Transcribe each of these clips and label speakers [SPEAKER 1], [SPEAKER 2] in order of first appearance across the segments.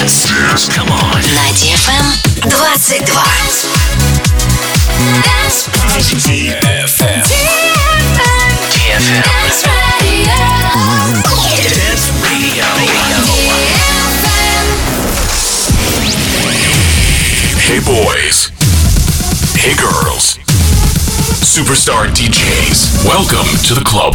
[SPEAKER 1] Dance. Come on.
[SPEAKER 2] На DFM 22.
[SPEAKER 1] DFM. DFM. Dance Radio. Hey boys. Hey girls. Superstar DJs. Welcome to the club.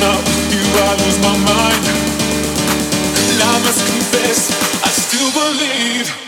[SPEAKER 3] not with you, I lose my mind. And I must confess, I still believe.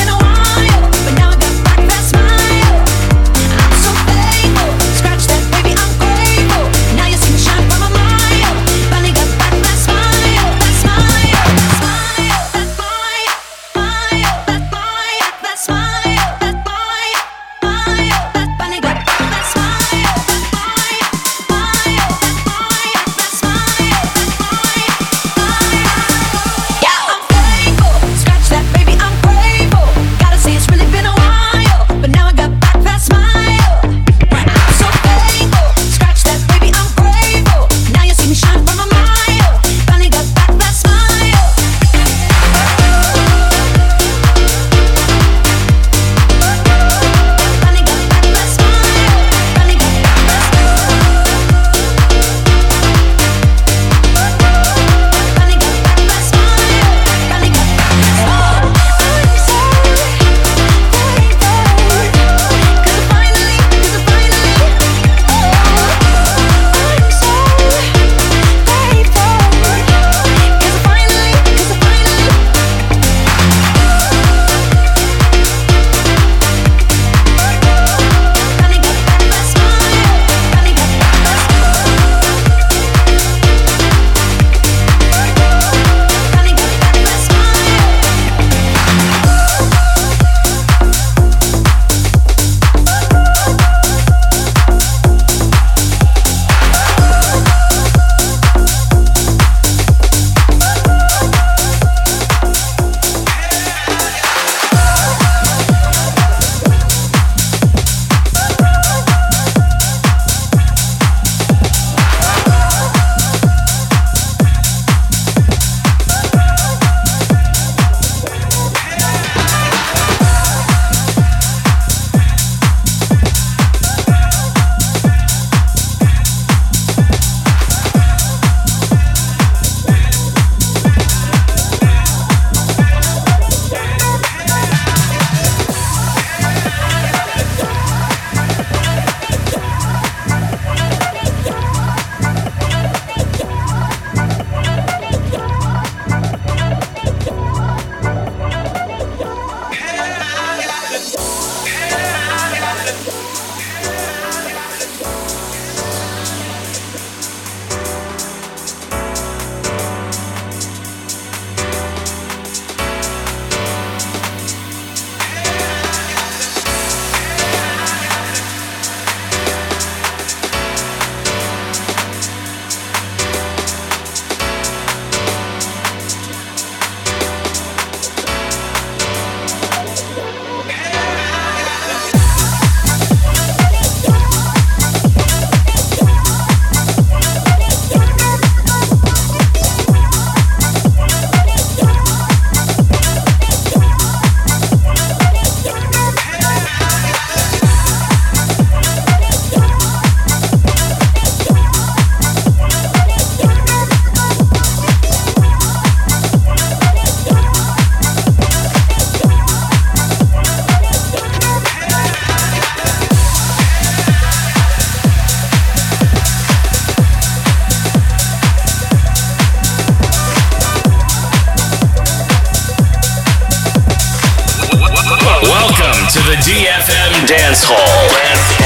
[SPEAKER 4] DFM Dance Hall.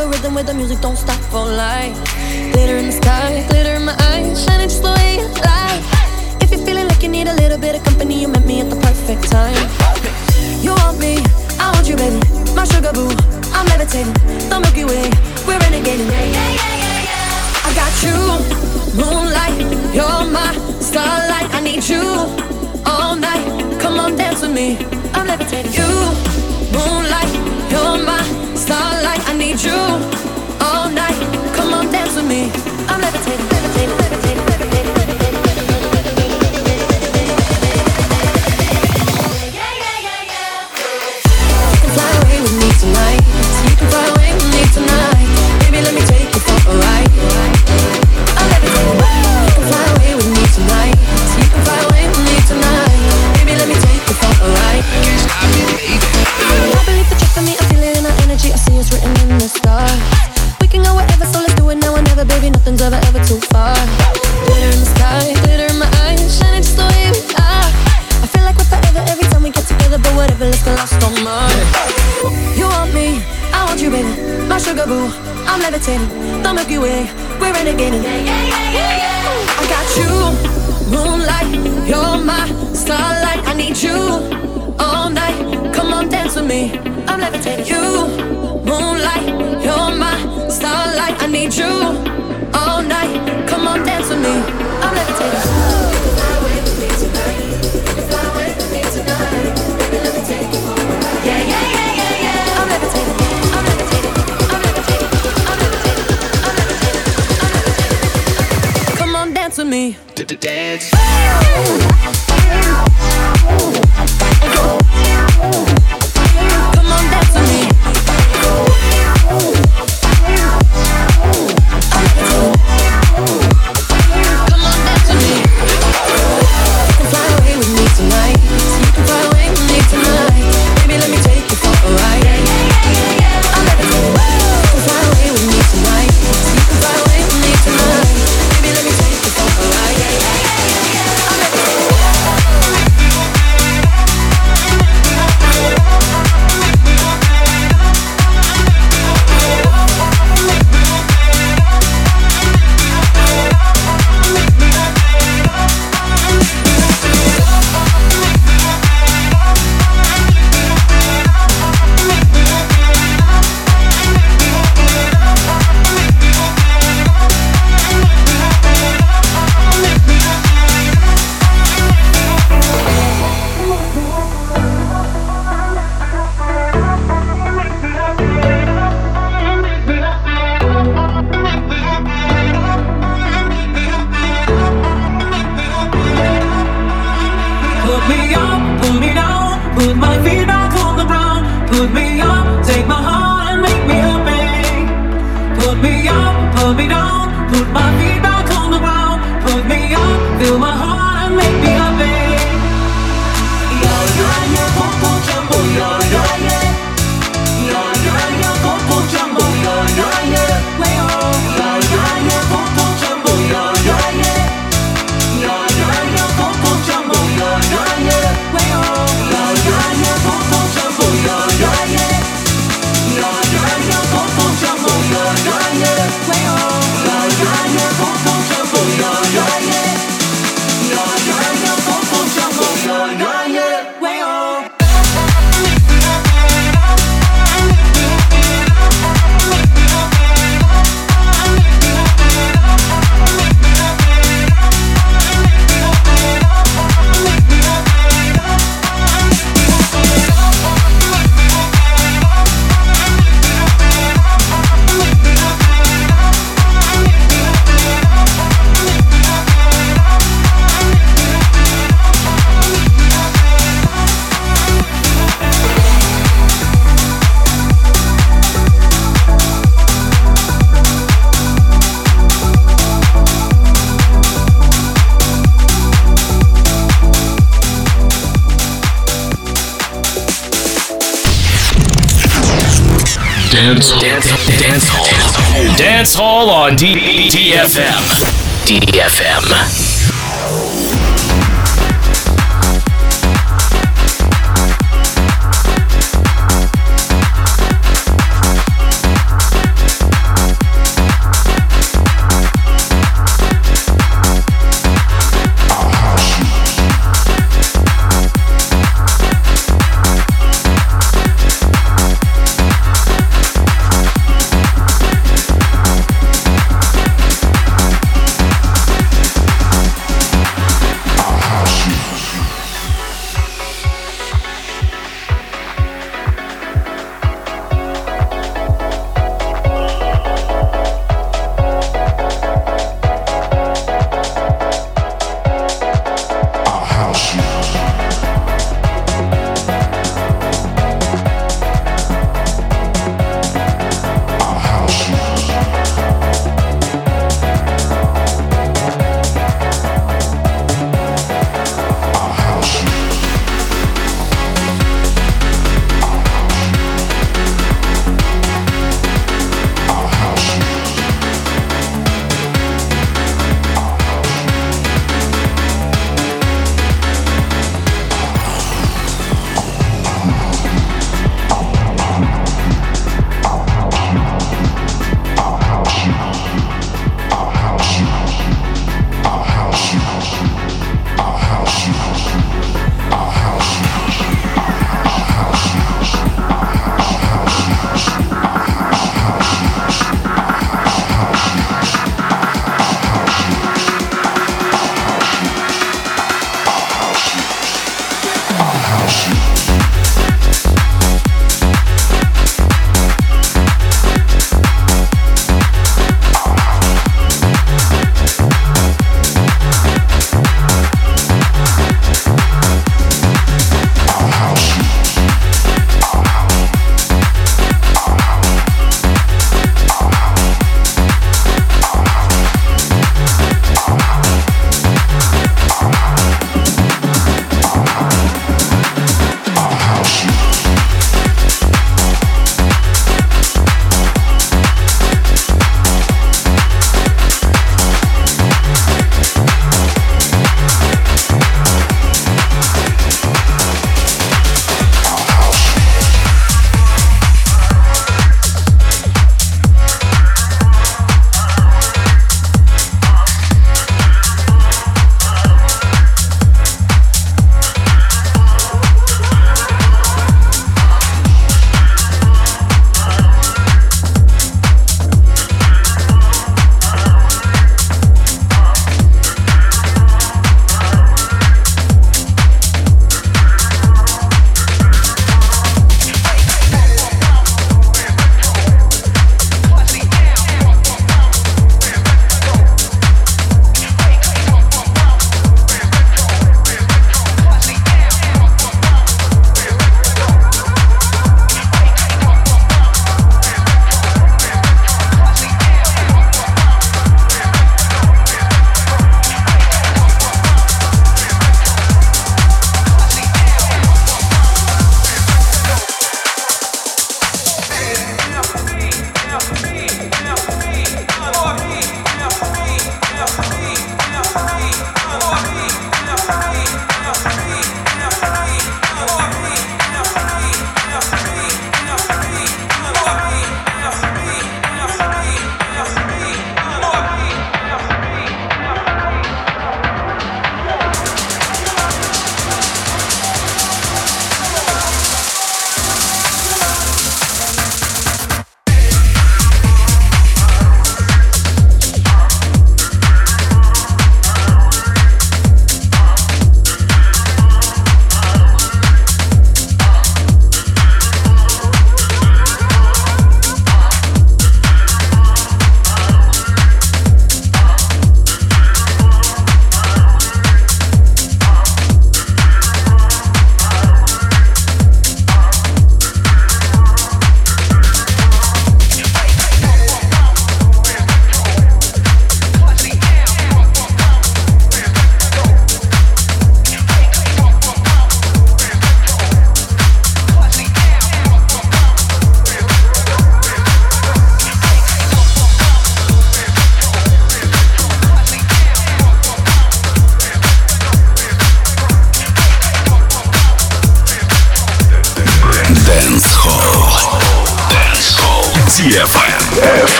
[SPEAKER 5] a
[SPEAKER 6] rhythm where the music don't stop for life. Glitter in the sky, glitter in my eyes, shining just the way you like. If you're feeling like you need a little bit of company, you met me at the perfect time. You want me, I want you, baby. My sugar boo, I'm levitating. The Milky Way, we're in the game. Yeah Yeah, yeah, yeah, yeah. I got you, moonlight, you're my starlight. I need you all night. Come on, dance with me. I'm levitating. You. true. sugar boo. I'm levitating, the Milky Way, we're renegading. Yeah, yeah, yeah, yeah, yeah. I got you, moonlight, you're my starlight. I need you all night. Come on, dance with me. I'm levitating. You, moonlight, you're my starlight. I need you all night. Come on, dance with me.
[SPEAKER 7] dance.
[SPEAKER 8] Oh. Dance Hall. Dance,
[SPEAKER 9] dance Hall.
[SPEAKER 4] Dance Hall on
[SPEAKER 10] DDFM.
[SPEAKER 11] DDFM.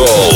[SPEAKER 11] Hall.